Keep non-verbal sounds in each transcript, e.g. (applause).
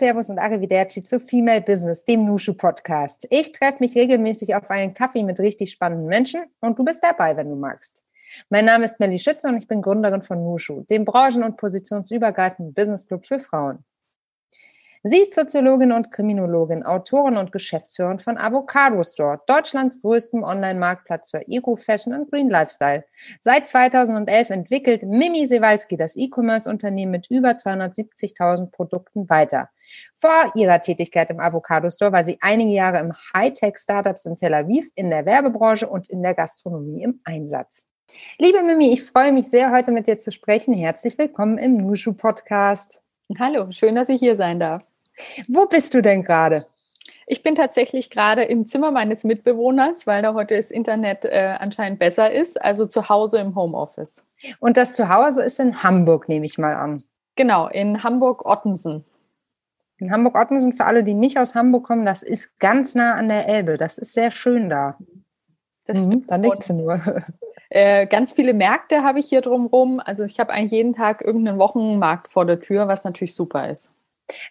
Servus und Arrivederci zu Female Business, dem Nushu Podcast. Ich treffe mich regelmäßig auf einen Kaffee mit richtig spannenden Menschen und du bist dabei, wenn du magst. Mein Name ist Melly Schütze und ich bin Gründerin von Nushu, dem branchen- und positionsübergreifenden Business Club für Frauen. Sie ist Soziologin und Kriminologin, Autorin und Geschäftsführerin von Avocado Store, Deutschlands größtem Online-Marktplatz für Eco-Fashion und Green Lifestyle. Seit 2011 entwickelt Mimi Sewalski das E-Commerce-Unternehmen mit über 270.000 Produkten weiter. Vor ihrer Tätigkeit im Avocado Store war sie einige Jahre im Hightech-Startups in Tel Aviv, in der Werbebranche und in der Gastronomie im Einsatz. Liebe Mimi, ich freue mich sehr, heute mit dir zu sprechen. Herzlich willkommen im Nushu Podcast. Hallo, schön, dass ich hier sein darf. Wo bist du denn gerade? Ich bin tatsächlich gerade im Zimmer meines Mitbewohners, weil da heute das Internet äh, anscheinend besser ist, also zu Hause im Homeoffice. Und das Zuhause ist in Hamburg, nehme ich mal an. Genau, in Hamburg-Ottensen. In Hamburg-Ottensen, für alle, die nicht aus Hamburg kommen, das ist ganz nah an der Elbe. Das ist sehr schön da. Das mhm. Da nickt sie nur. Äh, ganz viele Märkte habe ich hier drumherum. Also ich habe eigentlich jeden Tag irgendeinen Wochenmarkt vor der Tür, was natürlich super ist.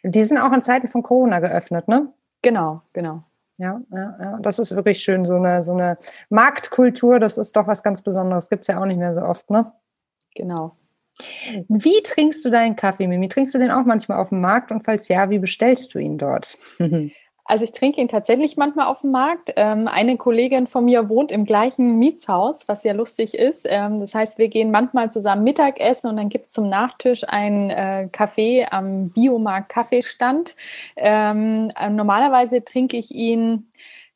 Die sind auch in Zeiten von Corona geöffnet, ne? Genau, genau. Ja, ja, ja. Das ist wirklich schön. So eine, so eine Marktkultur, das ist doch was ganz Besonderes. Gibt es ja auch nicht mehr so oft, ne? Genau. Wie trinkst du deinen Kaffee, Mimi? Trinkst du den auch manchmal auf dem Markt? Und falls ja, wie bestellst du ihn dort? (laughs) Also ich trinke ihn tatsächlich manchmal auf dem Markt. Ähm, eine Kollegin von mir wohnt im gleichen Mietshaus, was sehr lustig ist. Ähm, das heißt, wir gehen manchmal zusammen Mittagessen und dann gibt es zum Nachtisch ein äh, Kaffee am Biomarkt Kaffeestand. Ähm, äh, normalerweise trinke ich ihn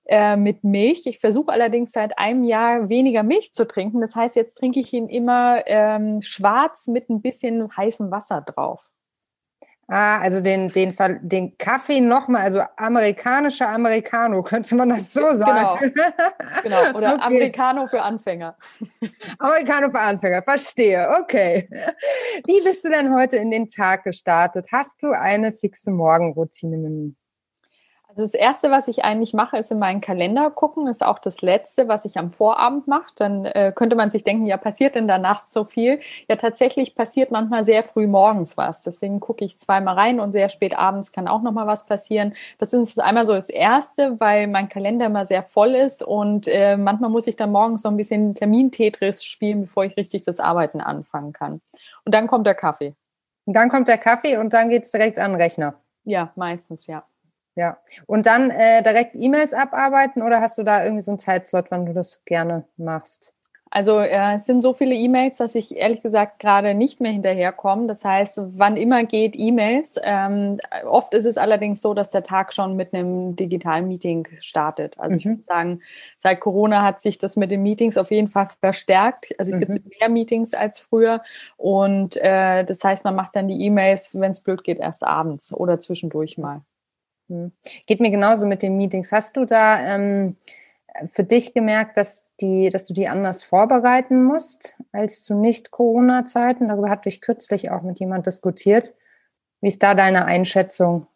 äh, mit Milch. Ich versuche allerdings seit einem Jahr weniger Milch zu trinken. Das heißt, jetzt trinke ich ihn immer schwarz mit ein bisschen heißem Wasser drauf. Ah, also den, den, den Kaffee nochmal, also amerikanischer Americano, (laughs) könnte man das so sagen? Genau, genau. (laughs) oder okay. Americano für Anfänger. Americano für Anfänger, verstehe, okay. Wie bist du denn heute in den Tag gestartet? Hast du eine fixe Morgenroutine, Mimi? Also das Erste, was ich eigentlich mache, ist in meinen Kalender gucken. Ist auch das Letzte, was ich am Vorabend mache. Dann äh, könnte man sich denken, ja, passiert in der Nacht so viel? Ja, tatsächlich passiert manchmal sehr früh morgens was. Deswegen gucke ich zweimal rein und sehr spät abends kann auch noch mal was passieren. Das ist einmal so das Erste, weil mein Kalender immer sehr voll ist und äh, manchmal muss ich dann morgens so ein bisschen Termin-Tetris spielen, bevor ich richtig das Arbeiten anfangen kann. Und dann kommt der Kaffee. Und dann kommt der Kaffee und dann geht es direkt an den Rechner. Ja, meistens, ja. Ja. Und dann äh, direkt E-Mails abarbeiten oder hast du da irgendwie so einen Zeitslot, wann du das gerne machst? Also äh, es sind so viele E-Mails, dass ich ehrlich gesagt gerade nicht mehr hinterherkomme. Das heißt, wann immer geht E-Mails. Ähm, oft ist es allerdings so, dass der Tag schon mit einem digitalen Meeting startet. Also mhm. ich würde sagen, seit Corona hat sich das mit den Meetings auf jeden Fall verstärkt. Also ich sitze mhm. in mehr Meetings als früher. Und äh, das heißt, man macht dann die E-Mails, wenn es blöd geht, erst abends oder zwischendurch mal. Geht mir genauso mit den Meetings. Hast du da ähm, für dich gemerkt, dass, die, dass du die anders vorbereiten musst als zu Nicht-Corona-Zeiten? Darüber hatte ich kürzlich auch mit jemand diskutiert. Wie ist da deine Einschätzung?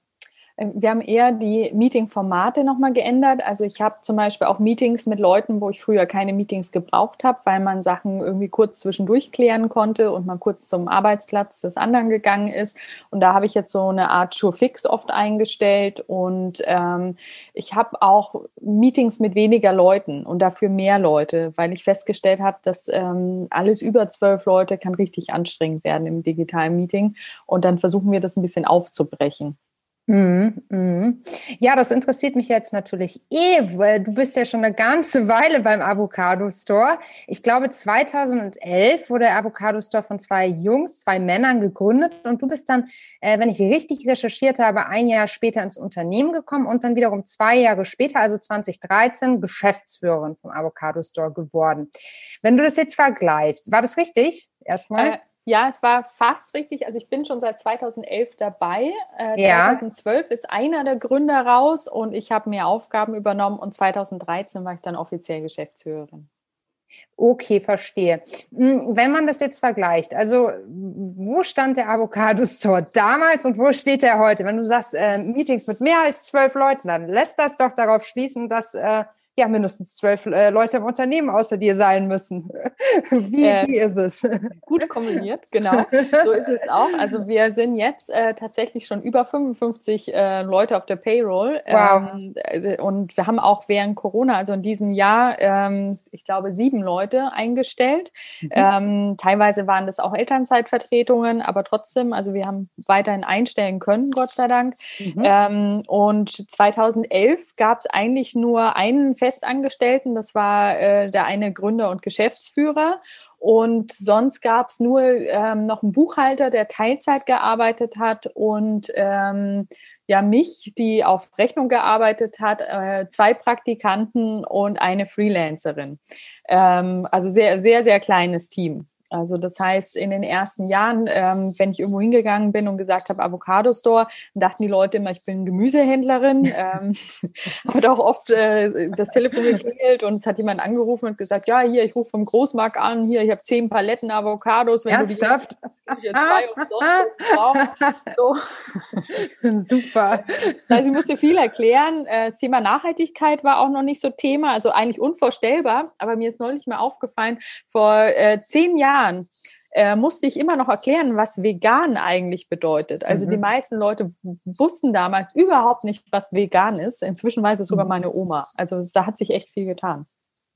Ähm, wir haben eher die Meeting-Formate nochmal geändert. Also ich habe zum Beispiel auch Meetings mit Leuten, wo ich früher keine Meetings gebraucht habe, weil man Sachen irgendwie kurz zwischendurch klären konnte und man kurz zum Arbeitsplatz des anderen gegangen ist. Und da habe ich jetzt so eine Art Sure-Fix oft eingestellt. Und ähm, ich habe auch Meetings mit weniger Leuten und dafür mehr Leute, weil ich festgestellt habe, dass ähm, alles über zwölf Leute kann richtig anstrengend werden im digitalen Meeting. Und dann versuchen wir das ein bisschen aufzubrechen. Mhm, mhm. Ja, das interessiert mich jetzt natürlich eh, weil du bist ja schon eine ganze Weile beim Avocado Store. Ich glaube, 2011 wurde der Avocado Store von zwei Jungs, zwei Männern gegründet und du bist dann, äh, wenn ich richtig recherchiert habe, ein Jahr später ins Unternehmen gekommen und dann wiederum zwei Jahre später, also 2013, Geschäftsführerin vom Avocado Store geworden. Wenn du das jetzt vergleichst, war das richtig? Erstmal? Äh ja, es war fast richtig. Also ich bin schon seit 2011 dabei. Äh, ja. 2012 ist einer der Gründer raus und ich habe mehr Aufgaben übernommen und 2013 war ich dann offiziell Geschäftsführerin. Okay, verstehe. Hm, wenn man das jetzt vergleicht, also wo stand der Avocado Store damals und wo steht er heute? Wenn du sagst, äh, Meetings mit mehr als zwölf Leuten, dann lässt das doch darauf schließen, dass äh, ja mindestens zwölf äh, Leute im Unternehmen außer dir sein müssen. (laughs) wie, äh, wie ist es? Gut kombiniert, genau. So ist es auch. Also wir sind jetzt äh, tatsächlich schon über 55 äh, Leute auf der Payroll. Wow. Ähm, also, und wir haben auch während Corona, also in diesem Jahr, ähm, ich glaube, sieben Leute eingestellt. Mhm. Ähm, teilweise waren das auch Elternzeitvertretungen, aber trotzdem, also wir haben weiterhin einstellen können, Gott sei Dank. Mhm. Ähm, und 2011 gab es eigentlich nur einen Festangestellten, das war äh, der eine Gründer und Geschäftsführer. Und sonst gab es nur ähm, noch einen Buchhalter, der Teilzeit gearbeitet hat und ähm, ja mich, die auf Rechnung gearbeitet hat, äh, zwei Praktikanten und eine Freelancerin. Ähm, also sehr, sehr, sehr kleines Team. Also das heißt, in den ersten Jahren, ähm, wenn ich irgendwo hingegangen bin und gesagt habe Avocado Store, dachten die Leute immer, ich bin Gemüsehändlerin. (laughs) ähm, (laughs) hat auch oft äh, das Telefon geklingelt und es hat jemand angerufen und gesagt, ja, hier, ich rufe vom Großmarkt an, hier, ich habe zehn Paletten Avocados. Wenn Ernsthaft? du die (laughs) so. Super. Also ich musste viel erklären. Äh, das Thema Nachhaltigkeit war auch noch nicht so Thema, also eigentlich unvorstellbar, aber mir ist neulich mal aufgefallen, vor äh, zehn Jahren Jahren äh, musste ich immer noch erklären, was vegan eigentlich bedeutet. Also mhm. die meisten Leute wussten damals überhaupt nicht, was vegan ist. Inzwischen weiß es sogar mhm. meine Oma. Also da hat sich echt viel getan.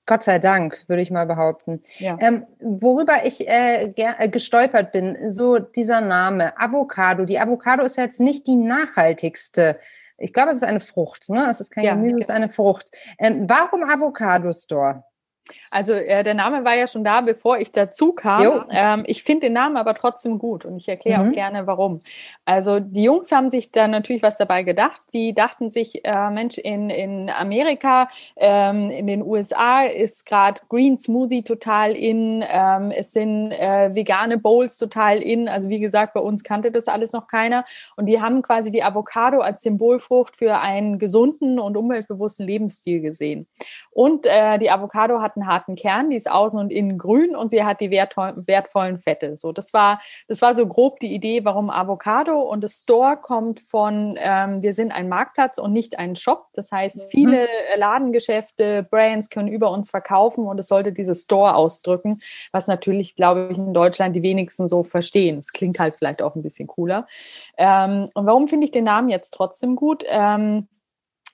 Gott sei Dank, würde ich mal behaupten. Ja. Ähm, worüber ich äh, äh, gestolpert bin, so dieser Name Avocado. Die Avocado ist ja jetzt nicht die nachhaltigste. Ich glaube, es ist eine Frucht. Ne? Es ist kein ja, Gemüse, es ist eine Frucht. Ähm, warum Avocado Store? Also äh, der Name war ja schon da, bevor ich dazu kam. Ähm, ich finde den Namen aber trotzdem gut und ich erkläre mhm. auch gerne, warum. Also die Jungs haben sich da natürlich was dabei gedacht. Die dachten sich, äh, Mensch, in, in Amerika, ähm, in den USA ist gerade Green Smoothie total in. Ähm, es sind äh, vegane Bowls total in. Also wie gesagt, bei uns kannte das alles noch keiner. Und die haben quasi die Avocado als Symbolfrucht für einen gesunden und umweltbewussten Lebensstil gesehen. Und äh, die Avocado hat einen harten Kern, die ist außen und innen grün und sie hat die wertvollen Fette. So, das war, das war so grob die Idee, warum Avocado und das Store kommt von, ähm, wir sind ein Marktplatz und nicht ein Shop. Das heißt, mhm. viele Ladengeschäfte, Brands können über uns verkaufen und es sollte dieses Store ausdrücken, was natürlich, glaube ich, in Deutschland die wenigsten so verstehen. Es klingt halt vielleicht auch ein bisschen cooler. Ähm, und warum finde ich den Namen jetzt trotzdem gut? Ähm,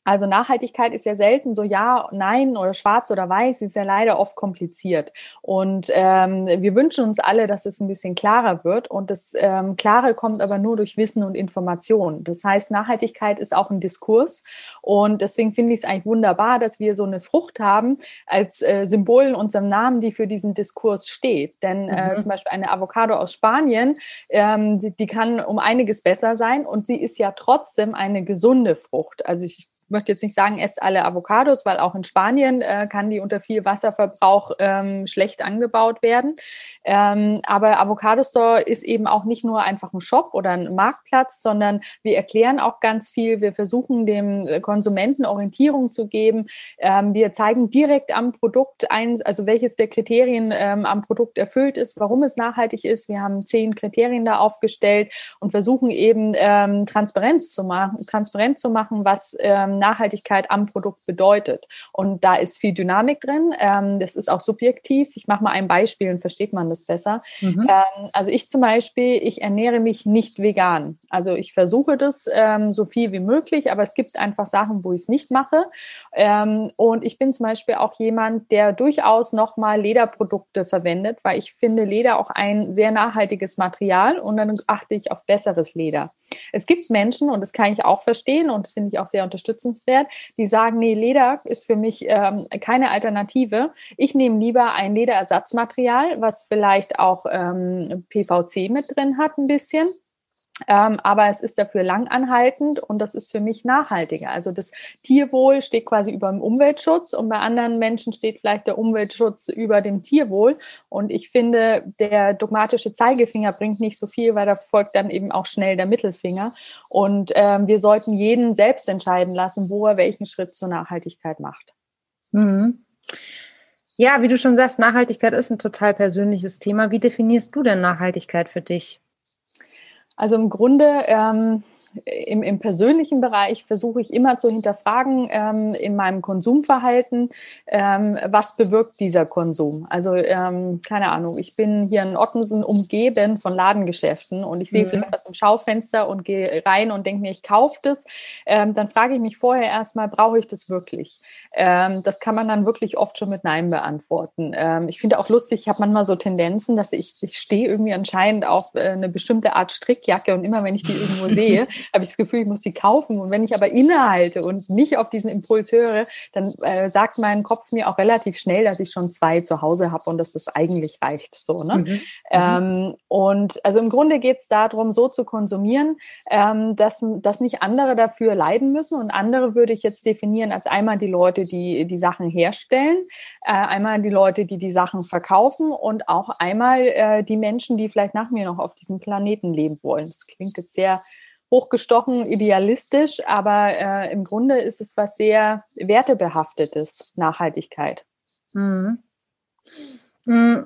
also Nachhaltigkeit ist ja selten so ja, nein oder schwarz oder weiß, ist ja leider oft kompliziert. Und ähm, wir wünschen uns alle, dass es ein bisschen klarer wird. Und das ähm, Klare kommt aber nur durch Wissen und Information. Das heißt, Nachhaltigkeit ist auch ein Diskurs. Und deswegen finde ich es eigentlich wunderbar, dass wir so eine Frucht haben als äh, Symbol in unserem Namen, die für diesen Diskurs steht. Denn äh, mhm. zum Beispiel eine Avocado aus Spanien, ähm, die, die kann um einiges besser sein und sie ist ja trotzdem eine gesunde Frucht. Also ich möchte jetzt nicht sagen, esst alle Avocados, weil auch in Spanien äh, kann die unter viel Wasserverbrauch ähm, schlecht angebaut werden. Ähm, aber Avocado Store ist eben auch nicht nur einfach ein Shop oder ein Marktplatz, sondern wir erklären auch ganz viel. Wir versuchen dem Konsumenten Orientierung zu geben. Ähm, wir zeigen direkt am Produkt ein, also welches der Kriterien ähm, am Produkt erfüllt ist, warum es nachhaltig ist. Wir haben zehn Kriterien da aufgestellt und versuchen eben ähm, Transparenz zu machen, transparent zu machen, was ähm, Nachhaltigkeit am Produkt bedeutet. Und da ist viel Dynamik drin. Ähm, das ist auch subjektiv. Ich mache mal ein Beispiel und versteht man das besser. Mhm. Ähm, also ich zum Beispiel, ich ernähre mich nicht vegan. Also ich versuche das ähm, so viel wie möglich, aber es gibt einfach Sachen, wo ich es nicht mache. Und ich bin zum Beispiel auch jemand, der durchaus nochmal Lederprodukte verwendet, weil ich finde Leder auch ein sehr nachhaltiges Material und dann achte ich auf besseres Leder. Es gibt Menschen, und das kann ich auch verstehen und das finde ich auch sehr unterstützenswert, die sagen, nee, Leder ist für mich ähm, keine Alternative. Ich nehme lieber ein Lederersatzmaterial, was vielleicht auch ähm, PVC mit drin hat ein bisschen ähm, aber es ist dafür langanhaltend und das ist für mich nachhaltiger. Also das Tierwohl steht quasi über dem Umweltschutz und bei anderen Menschen steht vielleicht der Umweltschutz über dem Tierwohl. Und ich finde, der dogmatische Zeigefinger bringt nicht so viel, weil da folgt dann eben auch schnell der Mittelfinger. Und ähm, wir sollten jeden selbst entscheiden lassen, wo er welchen Schritt zur Nachhaltigkeit macht. Mhm. Ja, wie du schon sagst, Nachhaltigkeit ist ein total persönliches Thema. Wie definierst du denn Nachhaltigkeit für dich? Also im Grunde ähm, im, im persönlichen Bereich versuche ich immer zu hinterfragen ähm, in meinem Konsumverhalten, ähm, was bewirkt dieser Konsum. Also ähm, keine Ahnung, ich bin hier in Ottensen umgeben von Ladengeschäften und ich sehe mhm. vielleicht was im Schaufenster und gehe rein und denke mir, ich kaufe das. Ähm, dann frage ich mich vorher erstmal, brauche ich das wirklich? Ähm, das kann man dann wirklich oft schon mit Nein beantworten. Ähm, ich finde auch lustig, ich habe manchmal so Tendenzen, dass ich, ich stehe irgendwie anscheinend auf äh, eine bestimmte Art Strickjacke und immer wenn ich die irgendwo sehe, habe ich das Gefühl, ich muss sie kaufen. Und wenn ich aber innehalte und nicht auf diesen Impuls höre, dann äh, sagt mein Kopf mir auch relativ schnell, dass ich schon zwei zu Hause habe und dass das eigentlich reicht. So, ne? Mhm. Ähm, und also im Grunde geht es darum, so zu konsumieren, ähm, dass, dass nicht andere dafür leiden müssen. Und andere würde ich jetzt definieren als einmal die Leute, die die Sachen herstellen, äh, einmal die Leute, die die Sachen verkaufen und auch einmal äh, die Menschen, die vielleicht nach mir noch auf diesem Planeten leben wollen. Das klingt jetzt sehr hochgestochen idealistisch, aber äh, im Grunde ist es was sehr wertebehaftetes, Nachhaltigkeit. Mhm. Mhm.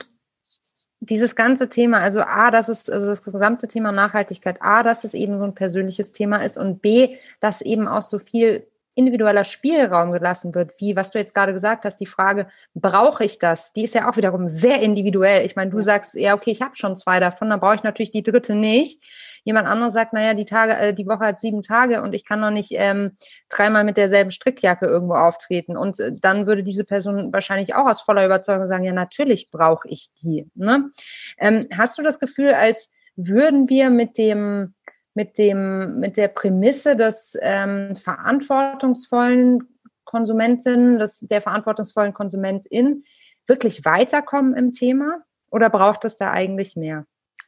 Dieses ganze Thema, also A, dass es, also das gesamte Thema Nachhaltigkeit, A, dass es eben so ein persönliches Thema ist und B, dass eben auch so viel individueller Spielraum gelassen wird, wie was du jetzt gerade gesagt hast, die Frage, brauche ich das? Die ist ja auch wiederum sehr individuell. Ich meine, du sagst, ja, okay, ich habe schon zwei davon, dann brauche ich natürlich die dritte nicht. Jemand anderes sagt, naja, die Tage, äh, die Woche hat sieben Tage und ich kann noch nicht ähm, dreimal mit derselben Strickjacke irgendwo auftreten. Und äh, dann würde diese Person wahrscheinlich auch aus voller Überzeugung sagen, ja, natürlich brauche ich die. Ne? Ähm, hast du das Gefühl, als würden wir mit dem mit dem, mit der Prämisse des ähm, verantwortungsvollen Konsumenten, des, der verantwortungsvollen Konsumentin wirklich weiterkommen im Thema? Oder braucht es da eigentlich mehr?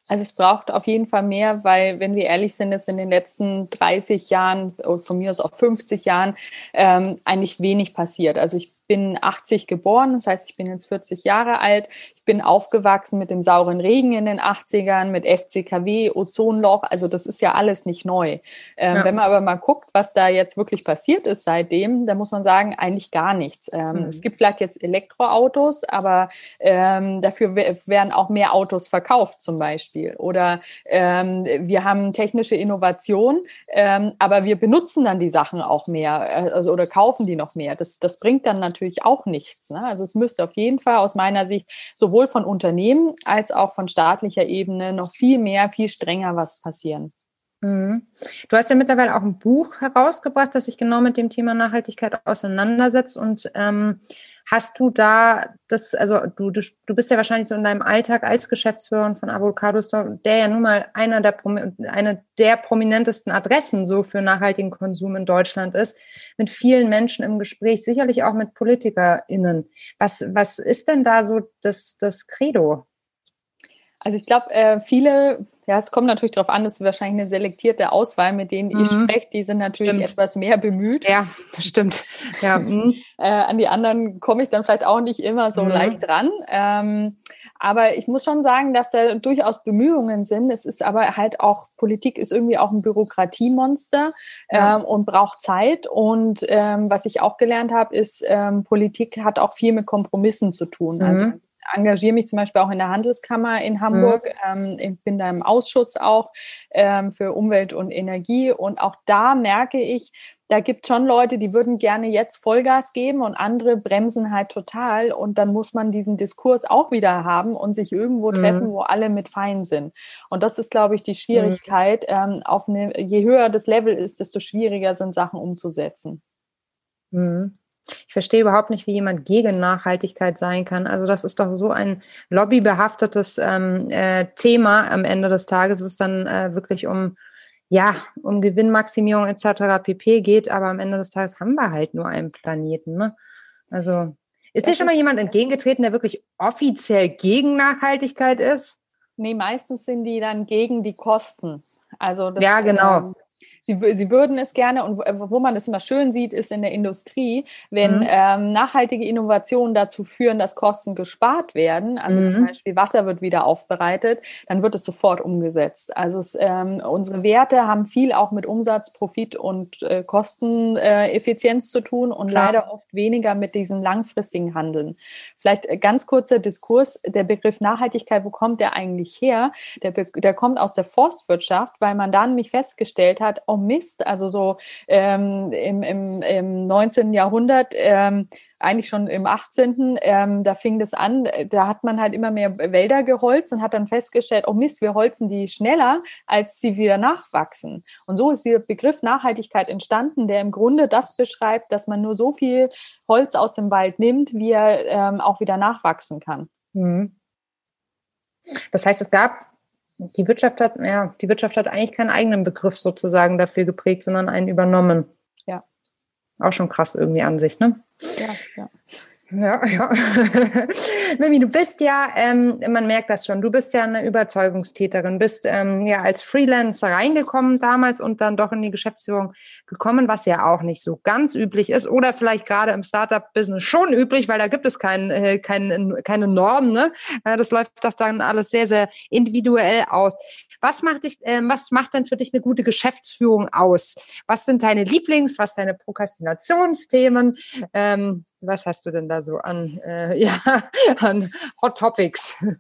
Also es braucht auf jeden Fall mehr, weil, wenn wir ehrlich sind, ist in den letzten 30 Jahren, von mir aus auch 50 Jahren, ähm, eigentlich wenig passiert. Also ich bin 80 geboren, das heißt, ich bin jetzt 40 Jahre alt. Ich bin aufgewachsen mit dem sauren Regen in den 80ern, mit FCKW, Ozonloch. Also das ist ja alles nicht neu. Ähm, ja. Wenn man aber mal guckt, was da jetzt wirklich passiert ist seitdem, dann muss man sagen, eigentlich gar nichts. Ähm, mhm. Es gibt vielleicht jetzt Elektroautos, aber ähm, dafür werden auch mehr Autos verkauft zum Beispiel. Oder ähm, wir haben technische Innovation, ähm, aber wir benutzen dann die Sachen auch mehr äh, also, oder kaufen die noch mehr. Das, das bringt dann natürlich natürlich auch nichts. Ne? Also es müsste auf jeden Fall aus meiner Sicht sowohl von Unternehmen als auch von staatlicher Ebene noch viel mehr, viel strenger was passieren. Mhm. Du hast ja mittlerweile auch ein Buch herausgebracht, das sich genau mit dem Thema Nachhaltigkeit auseinandersetzt. Und ähm, hast du da das, also du, du, du bist ja wahrscheinlich so in deinem Alltag als Geschäftsführer von Avocado Store, der ja nun mal einer der, eine der prominentesten Adressen so für nachhaltigen Konsum in Deutschland ist, mit vielen Menschen im Gespräch, sicherlich auch mit PolitikerInnen. Was, was ist denn da so das, das Credo? Also ich glaube, äh, viele, ja, es kommt natürlich darauf an, es ist wahrscheinlich eine selektierte Auswahl, mit denen mhm. ich spreche, die sind natürlich stimmt. etwas mehr bemüht. Ja, stimmt. Ja. (laughs) Mhm. äh, an die anderen komme ich dann vielleicht auch nicht immer so mhm. leicht ran. Ähm, aber ich muss schon sagen, dass da durchaus Bemühungen sind. Es ist aber halt auch, Politik ist irgendwie auch ein Bürokratiemonster ja. ähm, und braucht Zeit. Und ähm, was ich auch gelernt habe, ist, ähm, Politik hat auch viel mit Kompromissen zu tun. Also mhm. Also engagiere mich zum Beispiel auch in der Handelskammer in Hamburg. Mhm. Ähm, ich bin da im Ausschuss auch ähm, für Umwelt und Energie. Und auch da merke ich, da gibt es schon Leute, die würden gerne jetzt Vollgas geben und andere bremsen halt total. Und dann muss man diesen Diskurs auch wieder haben und sich irgendwo mhm. treffen, wo alle mit fein sind. Und das ist, glaube ich, die Schwierigkeit. Mhm. Ähm, auf eine, je höher das Level ist, desto schwieriger sind Sachen umzusetzen. Mhm. Ich verstehe überhaupt nicht, wie jemand gegen Nachhaltigkeit sein kann. Also das ist doch so ein lobbybehaftetes ähm, äh, Thema am Ende des Tages, wo es dann äh, wirklich um ja um Gewinnmaximierung etc. pp geht. Aber am Ende des Tages haben wir halt nur einen Planeten. Ne? Also ist dir schon mal jemand entgegengetreten, der wirklich offiziell gegen Nachhaltigkeit ist? Nee, meistens sind die dann gegen die Kosten. Also das, ja, genau. Ähm, sie, sie würden es gerne und wo man es immer schön sieht, ist in der Industrie, wenn mhm. ähm, nachhaltige Innovationen dazu führen, dass Kosten gespart werden, also mhm. zum Beispiel Wasser wird wieder aufbereitet, dann wird es sofort umgesetzt. Also es, ähm, unsere Werte haben viel auch mit Umsatz, Profit und äh, Kosteneffizienz äh, zu tun und Klar. leider oft weniger mit diesem langfristigen Handeln. Vielleicht äh, ganz kurzer Diskurs, der Begriff Nachhaltigkeit, wo kommt der eigentlich her? Der, der kommt aus der Forstwirtschaft, weil man da nämlich festgestellt hat, oh Mist, also so ähm, im, im, im 19. Jahrhundert, ähm, eigentlich schon im 18. Ähm, da fing das an, da hat man halt immer mehr Wälder geholzt und hat dann festgestellt, oh Mist, wir holzen die schneller, als sie wieder nachwachsen. Und so ist dieser Begriff Nachhaltigkeit entstanden, der im Grunde das beschreibt, dass man nur so viel Holz aus dem Wald nimmt, wie er ähm, auch wieder nachwachsen kann. Mhm. Das heißt, es gab die Wirtschaft hat, ja, die Wirtschaft hat eigentlich keinen eigenen Begriff sozusagen dafür geprägt, sondern einen übernommen. Ja. Auch schon krass irgendwie an sich, ne? Ja, ja. Ja, (laughs) ja. Mimi, du bist ja, ähm, man merkt das schon, du bist ja eine Überzeugungstäterin, bist ähm, ja als Freelancer reingekommen damals und dann doch in die Geschäftsführung gekommen, was ja auch nicht so ganz üblich ist oder vielleicht gerade im Startup-Business schon üblich, weil da gibt es kein, äh, kein, keine Normen. Ne? Das läuft doch dann alles sehr, sehr individuell aus. Was macht, dich, äh, was macht denn für dich eine gute Geschäftsführung aus? Was sind deine Lieblings-, was deine Prokrastinationsthemen? Ähm, was hast du denn da so an, äh, (laughs) ja, an Hot Topics? (laughs)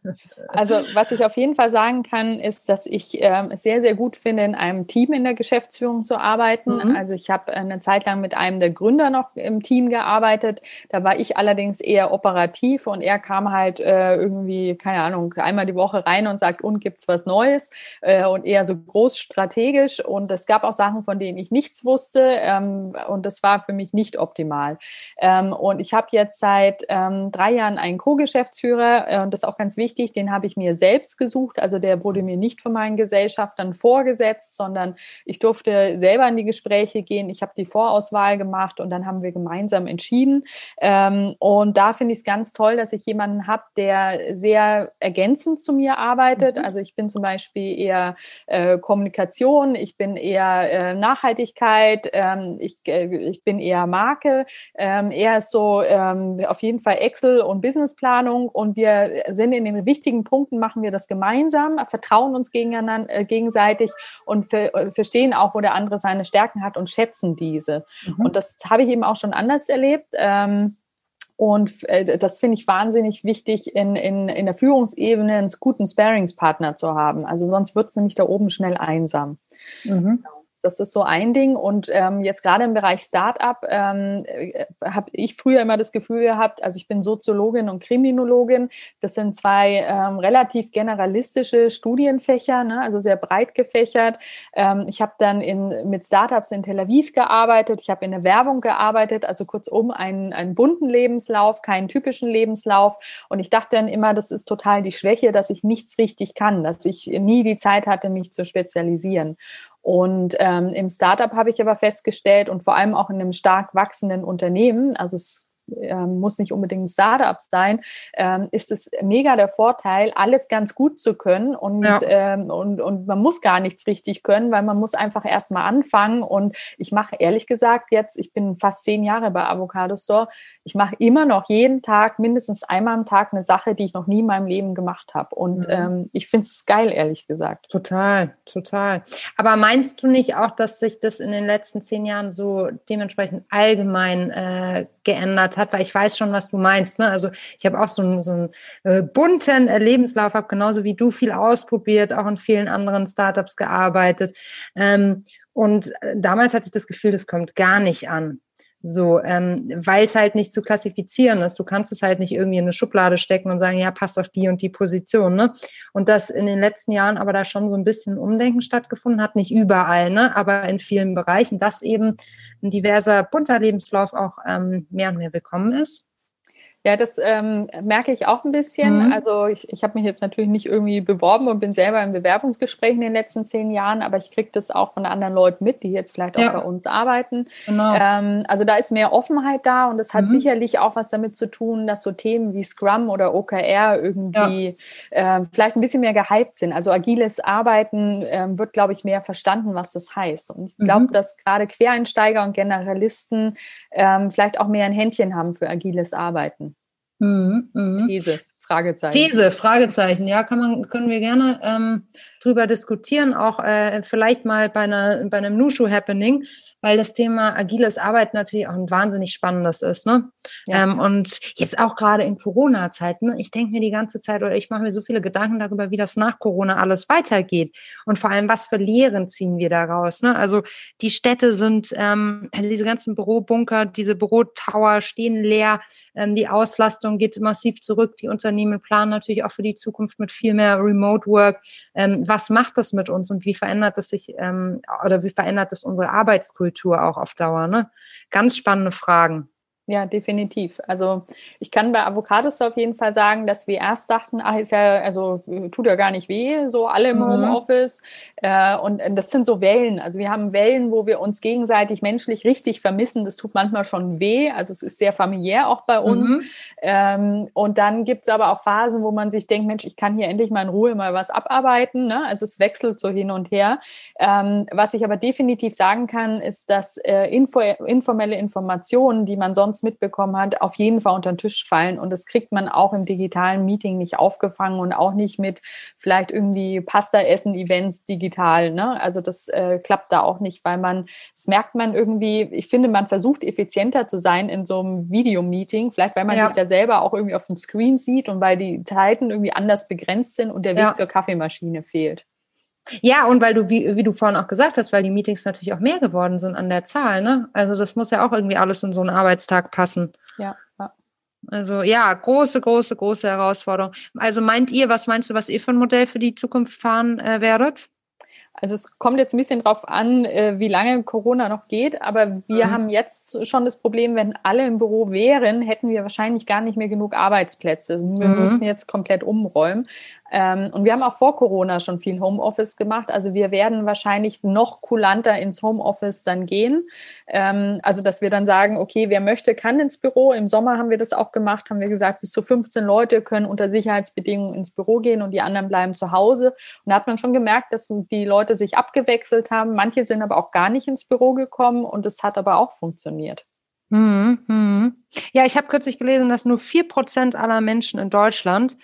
Also was ich auf jeden Fall sagen kann, ist, dass ich ähm, es sehr, sehr gut finde, in einem Team in der Geschäftsführung zu arbeiten. Mhm. Also ich habe eine Zeit lang mit einem der Gründer noch im Team gearbeitet. Da war ich allerdings eher operativ und er kam halt äh, irgendwie, keine Ahnung, einmal die Woche rein und sagt, und gibt's was Neues? Äh, und eher so groß strategisch. Und es gab auch Sachen, von denen ich nichts wusste. Ähm, und das war für mich nicht optimal. Ähm, und ich habe jetzt seit ähm, drei Jahren einen Co-Geschäftsführer. Äh, und das ist auch ganz wichtig. Den habe ich mir selbst gesucht. Also der wurde mir nicht von meinen Gesellschaftern vorgesetzt, sondern ich durfte selber in die Gespräche gehen. Ich habe die Vorauswahl gemacht und dann haben wir gemeinsam entschieden. Ähm, und da finde ich es ganz toll, dass ich jemanden habe, der sehr ergänzend zu mir arbeitet. Mhm. Also ich bin zum Beispiel eher äh, Kommunikation, ich bin eher äh, Nachhaltigkeit, ähm, ich, äh, ich bin eher Marke. Ähm, er ist so ähm, auf jeden Fall Excel und Businessplanung und wir sind in den wichtigen Punkten, machen wir das gemeinsam, vertrauen uns äh, gegenseitig und ver äh, verstehen auch, wo der andere seine Stärken hat und schätzen diese. Mhm. Und das habe ich eben auch schon anders erlebt. Ähm, und äh, das finde ich wahnsinnig wichtig, in, in, in der Führungsebene einen guten Sparingspartner zu haben. Also sonst wird es nämlich da oben schnell einsam. Mhm. Genau. Das ist so ein Ding. Und ähm, jetzt gerade im Bereich Startup ähm, äh, habe ich früher immer das Gefühl gehabt, also ich bin Soziologin und Kriminologin. Das sind zwei ähm, relativ generalistische Studienfächer, ne? also sehr breit gefächert. Ähm, ich habe dann in, mit Startups in Tel Aviv gearbeitet. Ich habe in der Werbung gearbeitet, also kurzum einen, einen bunten Lebenslauf, keinen typischen Lebenslauf. Und ich dachte dann immer, das ist total die Schwäche, dass ich nichts richtig kann, dass ich nie die Zeit hatte, mich zu spezialisieren. Und ähm, im Startup habe ich aber festgestellt und vor allem auch in einem stark wachsenden Unternehmen, also es ähm, muss nicht unbedingt ein Startup sein, ähm, ist es mega der Vorteil, alles ganz gut zu können und, ja. ähm, und, und man muss gar nichts richtig können, weil man muss einfach erstmal anfangen und ich mache ehrlich gesagt jetzt, ich bin fast zehn Jahre bei Avocado Store, ich mache immer noch jeden Tag mindestens einmal am Tag eine Sache, die ich noch nie in meinem Leben gemacht habe und mhm. ähm, ich finde es geil, ehrlich gesagt. Total, total. Aber meinst du nicht auch, dass sich das in den letzten zehn Jahren so dementsprechend allgemein äh, geändert hat, weil ich weiß schon, was du meinst. Ne? Also ich habe auch so einen, so einen äh, bunten äh, Lebenslauf, habe genauso wie du viel ausprobiert, auch in vielen anderen Startups gearbeitet. Ähm, und äh, damals hatte ich das Gefühl, das kommt gar nicht an. So, ähm, weil es halt nicht zu klassifizieren ist. Du kannst es halt nicht irgendwie in eine Schublade stecken und sagen, ja, passt auf die und die Position. Ne? Und das in den letzten Jahren aber da schon so ein bisschen Umdenken stattgefunden hat, nicht überall, ne? aber in vielen Bereichen, dass eben ein diverser, bunter Lebenslauf auch ähm, mehr und mehr willkommen ist. Ja, das ähm, merke ich auch ein bisschen. Mhm. Also ich, ich habe mich jetzt natürlich nicht irgendwie beworben und bin selber in Bewerbungsgesprächen in den letzten zehn Jahren, aber ich kriege das auch von anderen Leuten mit, die jetzt vielleicht ja. auch bei uns arbeiten. Genau. Ähm, also da ist mehr Offenheit da und das hat mhm. sicherlich auch was damit zu tun, dass so Themen wie Scrum oder OKR irgendwie ja. äh, vielleicht ein bisschen mehr gehypt sind. Also agiles Arbeiten äh, wird, glaube ich, mehr verstanden, was das heißt. Und ich glaube, mhm. dass gerade Quereinsteiger und Generalisten äh, vielleicht auch mehr ein Händchen haben für agiles Arbeiten. Mhm, mh. These, Fragezeichen. These, Fragezeichen, ja, kann man, können wir gerne ähm, drüber diskutieren, auch äh, vielleicht mal bei, einer, bei einem Nushu-Happening, weil das Thema agiles Arbeiten natürlich auch ein wahnsinnig spannendes ist. Ne? Ja. Ähm, und jetzt auch gerade in Corona-Zeiten, ne? ich denke mir die ganze Zeit oder ich mache mir so viele Gedanken darüber, wie das nach Corona alles weitergeht und vor allem, was für Lehren ziehen wir daraus. Ne? Also die Städte sind, ähm, diese ganzen Bürobunker, diese Bürotower stehen leer, ähm, die Auslastung geht massiv zurück, die Unternehmen planen natürlich auch für die Zukunft mit viel mehr Remote Work. Ähm, was macht das mit uns und wie verändert es sich ähm, oder wie verändert es unsere Arbeitskultur auch auf Dauer? Ne? Ganz spannende Fragen. Ja, definitiv. Also ich kann bei Avocados auf jeden Fall sagen, dass wir erst dachten, ach, ist ja, also tut ja gar nicht weh, so alle im mhm. Homeoffice. Äh, und das sind so Wellen. Also wir haben Wellen, wo wir uns gegenseitig menschlich richtig vermissen. Das tut manchmal schon weh. Also es ist sehr familiär auch bei uns. Mhm. Ähm, und dann gibt es aber auch Phasen, wo man sich denkt, Mensch, ich kann hier endlich mal in Ruhe mal was abarbeiten. Ne? Also es wechselt so hin und her. Ähm, was ich aber definitiv sagen kann, ist, dass äh, info informelle Informationen, die man sonst sonst mitbekommen hat, auf jeden Fall unter den Tisch fallen. Und das kriegt man auch im digitalen Meeting nicht aufgefangen und auch nicht mit vielleicht irgendwie Pasta-Essen-Events digital. Ne? Also das äh, klappt da auch nicht, weil man, das merkt man irgendwie, ich finde, man versucht effizienter zu sein in so einem Videomeeting, vielleicht weil man ja. sich da selber auch irgendwie auf dem Screen sieht und weil die Zeiten irgendwie anders begrenzt sind und der Weg ja. zur Kaffeemaschine fehlt. Ja, und weil du, wie, wie du vorhin auch gesagt hast, weil die Meetings natürlich auch mehr geworden sind an der Zahl, ne? Also das muss ja auch irgendwie alles in so einen Arbeitstag passen. Ja. ja. Also ja, große, große, große Herausforderung. Also meint ihr, was meinst du, was ihr für ein Modell für die Zukunft fahren äh, werdet? Also es kommt jetzt ein bisschen drauf an, äh, wie lange Corona noch geht, aber wir mhm. haben jetzt schon das Problem, wenn alle im Büro wären, hätten wir wahrscheinlich gar nicht mehr genug Arbeitsplätze. Wir mhm. müssen jetzt komplett umräumen. Ähm, und wir haben auch vor Corona schon viel Homeoffice gemacht. Also wir werden wahrscheinlich noch kulanter ins Homeoffice dann gehen. Ähm, also dass wir dann sagen, okay, wer möchte, kann ins Büro. Im Sommer haben wir das auch gemacht, haben wir gesagt, bis zu 15 Leute können unter Sicherheitsbedingungen ins Büro gehen und die anderen bleiben zu Hause. Und da hat man schon gemerkt, dass die Leute sich abgewechselt haben. Manche sind aber auch gar nicht ins Büro gekommen und es hat aber auch funktioniert. Mhm, mhm. Ja, ich habe kürzlich gelesen, dass nur vier Prozent aller Menschen in Deutschland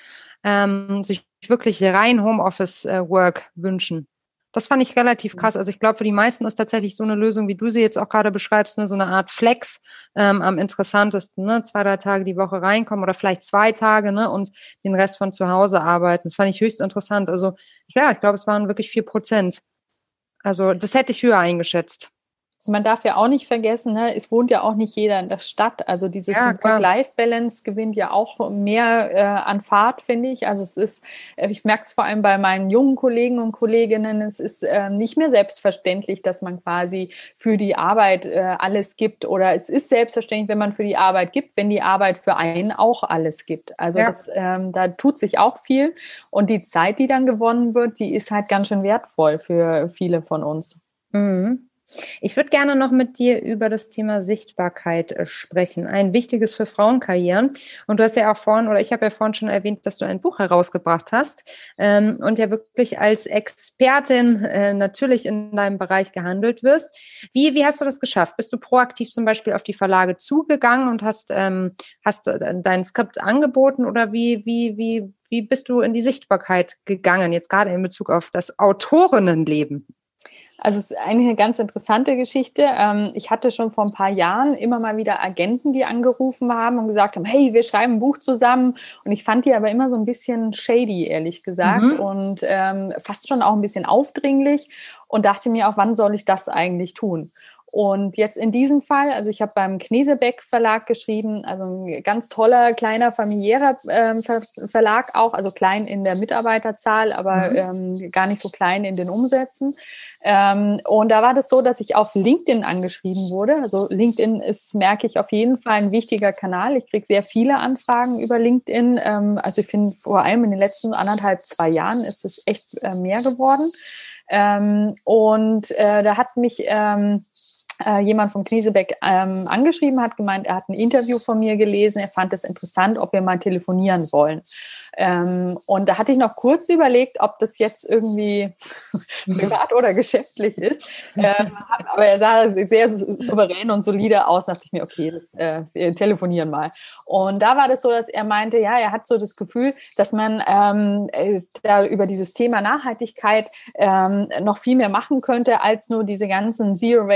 ähm, sich wirklich rein Homeoffice-Work äh, wünschen. Das fand ich relativ krass. Also ich glaube, für die meisten ist tatsächlich so eine Lösung, wie du sie jetzt auch gerade beschreibst, ne, so eine Art Flex ähm, am interessantesten. Ne? Zwei, drei Tage die Woche reinkommen oder vielleicht zwei Tage ne? und den Rest von zu Hause arbeiten. Das fand ich höchst interessant. Also ja, ich glaube, es waren wirklich vier Prozent. Also das hätte ich höher eingeschätzt man darf ja auch nicht vergessen, ne, es wohnt ja auch nicht jeder in der Stadt. Also dieses ja, Work-Life-Balance gewinnt ja auch mehr äh, an Fahrt, finde ich. Also es ist, äh, ich merke es vor allem bei meinen jungen Kollegen und Kolleginnen, es ist äh, nicht mehr selbstverständlich, dass man quasi für die Arbeit äh, alles gibt. Oder es ist selbstverständlich, wenn man für die Arbeit gibt, wenn die Arbeit für einen auch alles gibt. Also ja. das, ähm, da tut sich auch viel. Und die Zeit, die dann gewonnen wird, die ist halt ganz schön wertvoll für viele von uns. Mhm. Ich würde gerne noch mit dir über das Thema Sichtbarkeit äh, sprechen. Ein wichtiges für Frauenkarrieren. Und du hast ja auch vorhin, oder ich habe ja vorhin schon erwähnt, dass du ein Buch herausgebracht hast ähm, und ja wirklich als Expertin äh, natürlich in deinem Bereich gehandelt wirst. Wie, wie hast du das geschafft? Bist du proaktiv zum Beispiel auf die Verlage zugegangen und hast, ähm, hast äh, dein Skript angeboten oder wie, wie, wie, wie bist du in die Sichtbarkeit gegangen, jetzt gerade in Bezug auf das Autorinnenleben? Also es ist eine ganz interessante Geschichte. Ähm, ich hatte schon vor ein paar Jahren immer mal wieder Agenten, die angerufen haben und gesagt haben, hey, wir schreiben ein Buch zusammen. Und ich fand die aber immer so ein bisschen shady, ehrlich gesagt, mhm. und ähm, fast schon auch ein bisschen aufdringlich und dachte mir auch, wann soll ich das eigentlich tun? Und jetzt in diesem Fall, also ich habe beim Knesebeck Verlag geschrieben, also ein ganz toller, kleiner, familiärer ähm, Ver Verlag auch, also klein in der Mitarbeiterzahl, aber mhm. ähm, gar nicht so klein in den Umsätzen. Ähm, und da war das so, dass ich auf LinkedIn angeschrieben wurde. Also LinkedIn ist, merke ich, auf jeden Fall ein wichtiger Kanal. Ich kriege sehr viele Anfragen über LinkedIn. Ähm, also ich finde, vor allem in den letzten anderthalb, zwei Jahren ist es echt äh, mehr geworden. Ähm, und äh, da hat mich ähm, äh, jemand vom Kniesebeck ähm, angeschrieben hat, gemeint, er hat ein Interview von mir gelesen, er fand es interessant, ob wir mal telefonieren wollen. Ähm, und da hatte ich noch kurz überlegt, ob das jetzt irgendwie (laughs) privat oder geschäftlich ist. (laughs) Ähm, aber er sah sehr souverän und solide aus, dachte ich mir, okay, das, äh, wir telefonieren mal. Und da war das so, dass er meinte, ja, er hat so das Gefühl, dass man ähm, äh, da über dieses Thema Nachhaltigkeit ähm, noch viel mehr machen könnte, als nur diese ganzen Zero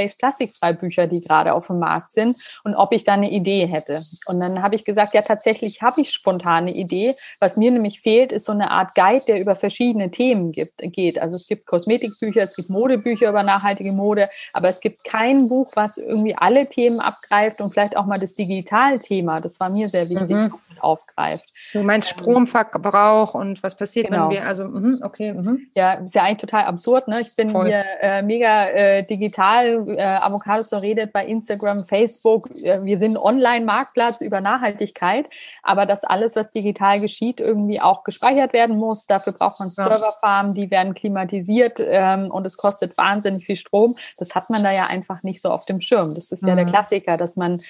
Plastik Freibücher, die gerade auf dem Markt sind und ob ich da eine Idee hätte. Und dann habe ich gesagt, ja, tatsächlich habe ich spontan eine Idee. Was mir nämlich fehlt, ist so eine Art Guide, der über verschiedene Themen gibt, geht. Also es gibt Kosmetikbücher, es gibt Modebücher über nachhaltige Mode, aber es gibt kein Buch, was irgendwie alle Themen abgreift und vielleicht auch mal das Digitalthema. Das war mir sehr wichtig. Mhm aufgreift. Du meinst ähm, Stromverbrauch und was passiert, genau. wenn wir, also, mh, okay. Mh. Ja, ist ja eigentlich total absurd, ne? Ich bin Voll. hier äh, mega äh, digital, äh, So redet bei Instagram, Facebook, äh, wir sind Online-Marktplatz über Nachhaltigkeit, aber das alles, was digital geschieht, irgendwie auch gespeichert werden muss. Dafür braucht man ja. Serverfarmen, die werden klimatisiert ähm, und es kostet wahnsinnig viel Strom. Das hat man da ja einfach nicht so auf dem Schirm. Das ist ja mhm. der Klassiker, dass man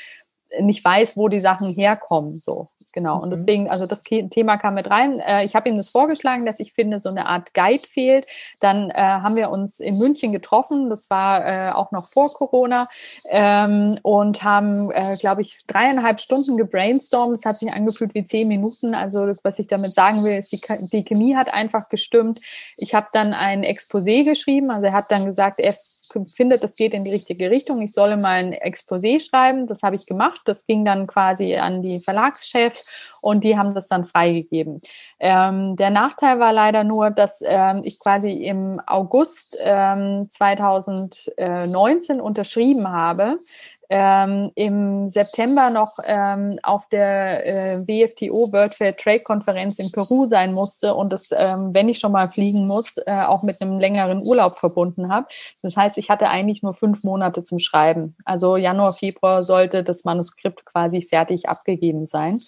nicht weiß, wo die Sachen herkommen. So, genau. Und mhm. deswegen, also das Thema kam mit rein. Äh, ich habe ihm das vorgeschlagen, dass ich finde, so eine Art Guide fehlt. Dann äh, haben wir uns in München getroffen. Das war äh, auch noch vor Corona ähm, und haben, äh, glaube ich, dreieinhalb Stunden gebrainstormt. Es hat sich angefühlt wie zehn Minuten. Also was ich damit sagen will, ist, die, die Chemie hat einfach gestimmt. Ich habe dann ein Exposé geschrieben. Also er hat dann gesagt, er findet, das geht in die richtige Richtung. Ich solle mal ein Exposé schreiben. Das habe ich gemacht. Das ging dann quasi an die Verlagschefs und die haben das dann freigegeben. Ähm, der Nachteil war leider nur, dass ähm, ich quasi im August ähm, 2019 unterschrieben habe ähm, im September noch ähm, auf der äh, WFTO World Fair Trade Konferenz in Peru sein musste und das, ähm, wenn ich schon mal fliegen muss, äh, auch mit einem längeren Urlaub verbunden habe. Das heißt, ich hatte eigentlich nur fünf Monate zum Schreiben. Also Januar, Februar sollte das Manuskript quasi fertig abgegeben sein.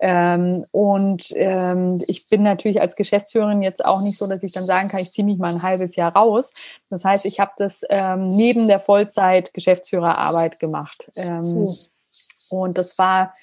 Ähm, und ähm, ich bin natürlich als Geschäftsführerin jetzt auch nicht so, dass ich dann sagen kann, ich ziehe mich mal ein halbes Jahr raus. Das heißt, ich habe das ähm, neben der Vollzeit Geschäftsführerarbeit gemacht. Mhm. Und das war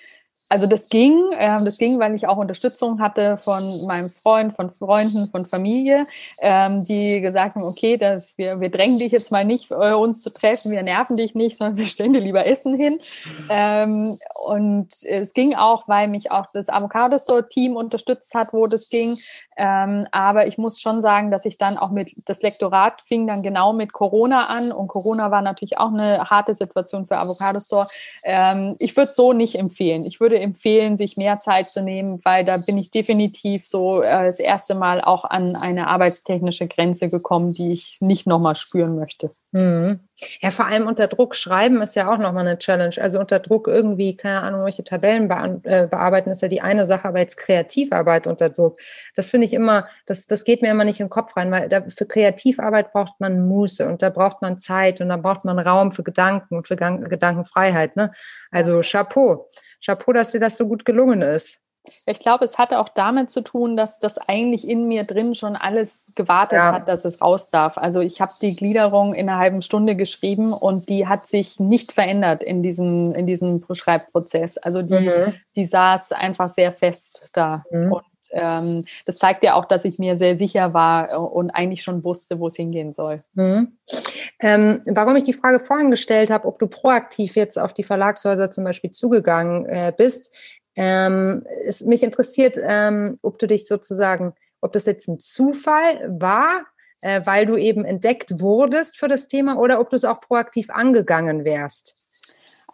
also das ging, äh, das ging, weil ich auch Unterstützung hatte von meinem Freund, von Freunden, von Familie, ähm, die gesagt haben, okay, das, wir, wir drängen dich jetzt mal nicht, äh, uns zu treffen, wir nerven dich nicht, (laughs) sondern wir stellen dir lieber Essen hin. Ähm, und es ging auch, weil mich auch das Avocado Store Team unterstützt hat, wo das ging. Ähm, aber ich muss schon sagen, dass ich dann auch mit, das Lektorat fing dann genau mit Corona an und Corona war natürlich auch eine harte Situation für Avocado Store. Ähm, ich würde es so nicht empfehlen. Ich würde empfehlen, sich mehr Zeit zu nehmen, weil da bin ich definitiv so äh, das erste Mal auch an eine arbeitstechnische Grenze gekommen, die ich nicht nochmal spüren möchte. Mhm. Ja, vor allem unter Druck schreiben ist ja auch nochmal eine Challenge. Also unter Druck irgendwie, keine Ahnung, welche Tabellen äh, bearbeiten, ist ja die eine Sache, aber jetzt Kreativarbeit unter Druck, das finde ich immer, das, das geht mir immer nicht im Kopf rein, weil da, für Kreativarbeit braucht man Muße und da braucht man Zeit und da braucht man Raum für Gedanken und für Gedankenfreiheit. Ne? Also Chapeau. Chapeau, dass dir das so gut gelungen ist. Ich glaube, es hatte auch damit zu tun, dass das eigentlich in mir drin schon alles gewartet ja. hat, dass es raus darf. Also ich habe die Gliederung in einer halben Stunde geschrieben und die hat sich nicht verändert in diesem, in diesem Schreibprozess. Also die, mhm. die saß einfach sehr fest da. Mhm. Und ähm, das zeigt ja auch, dass ich mir sehr sicher war und eigentlich schon wusste, wo es hingehen soll. Mhm. Ähm, warum ich die Frage vorhin gestellt habe, ob du proaktiv jetzt auf die Verlagshäuser zum Beispiel zugegangen äh, bist, ähm, ist, mich interessiert, ähm, ob du dich sozusagen, ob das jetzt ein Zufall war, äh, weil du eben entdeckt wurdest für das Thema oder ob du es auch proaktiv angegangen wärst.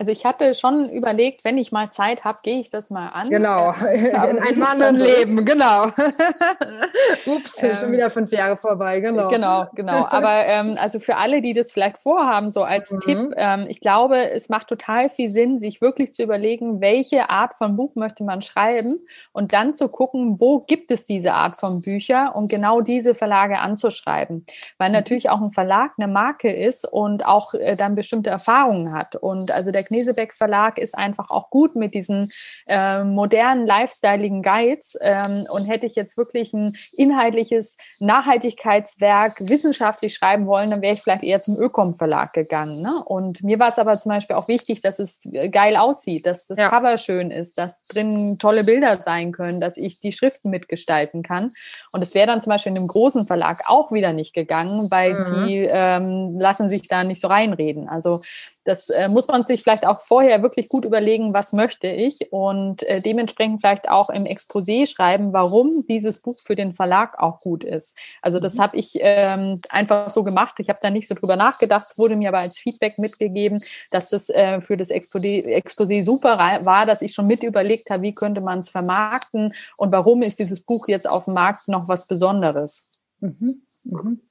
Also ich hatte schon überlegt, wenn ich mal Zeit habe, gehe ich das mal an. Genau, in einem anderen Leben, ist. genau. (laughs) Ups, ähm, schon wieder fünf Jahre vorbei, genau. Genau, genau. Aber ähm, also für alle, die das vielleicht vorhaben, so als mhm. Tipp, ähm, ich glaube, es macht total viel Sinn, sich wirklich zu überlegen, welche Art von Buch möchte man schreiben und dann zu gucken, wo gibt es diese Art von Bücher und genau diese Verlage anzuschreiben. Weil mhm. natürlich auch ein Verlag eine Marke ist und auch äh, dann bestimmte Erfahrungen hat. Und also der Knesebeck Verlag ist einfach auch gut mit diesen äh, modernen, lifestyleigen Guides. Ähm, und hätte ich jetzt wirklich ein inhaltliches Nachhaltigkeitswerk wissenschaftlich schreiben wollen, dann wäre ich vielleicht eher zum Ökom Verlag gegangen. Ne? Und mir war es aber zum Beispiel auch wichtig, dass es geil aussieht, dass das ja. Cover schön ist, dass drin tolle Bilder sein können, dass ich die Schriften mitgestalten kann. Und es wäre dann zum Beispiel in einem großen Verlag auch wieder nicht gegangen, weil mhm. die ähm, lassen sich da nicht so reinreden. Also das äh, muss man sich vielleicht auch vorher wirklich gut überlegen, was möchte ich und äh, dementsprechend vielleicht auch im Exposé schreiben, warum dieses Buch für den Verlag auch gut ist. Also das mhm. habe ich ähm, einfach so gemacht. Ich habe da nicht so drüber nachgedacht. Es wurde mir aber als Feedback mitgegeben, dass das äh, für das Exposé, Exposé super war, dass ich schon mit überlegt habe, wie könnte man es vermarkten und warum ist dieses Buch jetzt auf dem Markt noch was Besonderes. Mhm. Mhm.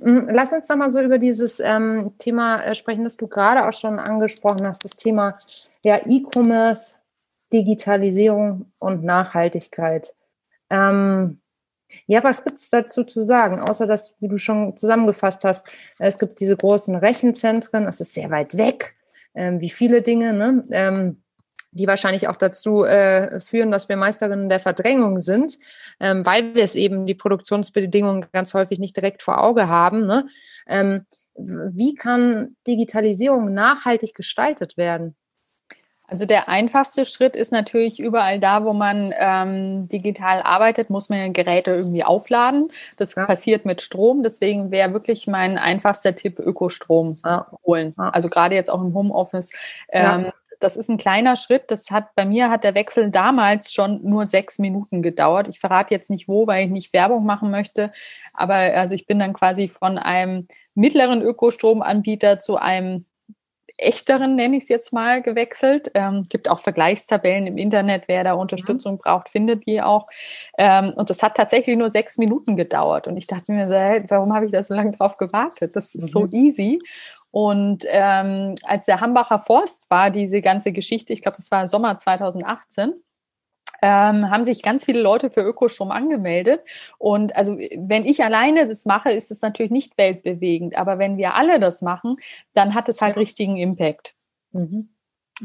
Hm, lass uns noch mal so über dieses ähm, Thema äh, sprechen, das du gerade auch schon angesprochen hast, das Thema ja, E-Commerce, Digitalisierung und Nachhaltigkeit. Ähm, ja, was gibt es dazu zu sagen, außer dass, wie du schon zusammengefasst hast, es gibt diese großen Rechenzentren, es ist sehr weit weg, ähm, wie viele Dinge. Ne? Die wahrscheinlich auch dazu äh, führen, dass wir Meisterinnen der Verdrängung sind, ähm, weil wir es eben die Produktionsbedingungen ganz häufig nicht direkt vor Auge haben. Ne? Ähm, wie kann Digitalisierung nachhaltig gestaltet werden? Also der einfachste Schritt ist natürlich überall da, wo man ähm, digital arbeitet, muss man ja Geräte irgendwie aufladen. Das ja. passiert mit Strom. Deswegen wäre wirklich mein einfachster Tipp Ökostrom ja. holen. Ja. Also gerade jetzt auch im Homeoffice. Ähm, das ist ein kleiner Schritt. Das hat bei mir hat der Wechsel damals schon nur sechs Minuten gedauert. Ich verrate jetzt nicht wo, weil ich nicht Werbung machen möchte. Aber also ich bin dann quasi von einem mittleren Ökostromanbieter zu einem echteren, nenne ich es jetzt mal, gewechselt. Ähm, gibt auch Vergleichstabellen im Internet. Wer da Unterstützung mhm. braucht, findet die auch. Ähm, und das hat tatsächlich nur sechs Minuten gedauert. Und ich dachte mir so, hey, warum habe ich da so lange drauf gewartet? Das ist mhm. so easy. Und ähm, als der Hambacher Forst war, diese ganze Geschichte, ich glaube, das war Sommer 2018, ähm, haben sich ganz viele Leute für Ökostrom angemeldet. Und also wenn ich alleine das mache, ist es natürlich nicht weltbewegend. Aber wenn wir alle das machen, dann hat es halt richtigen Impact. Mhm.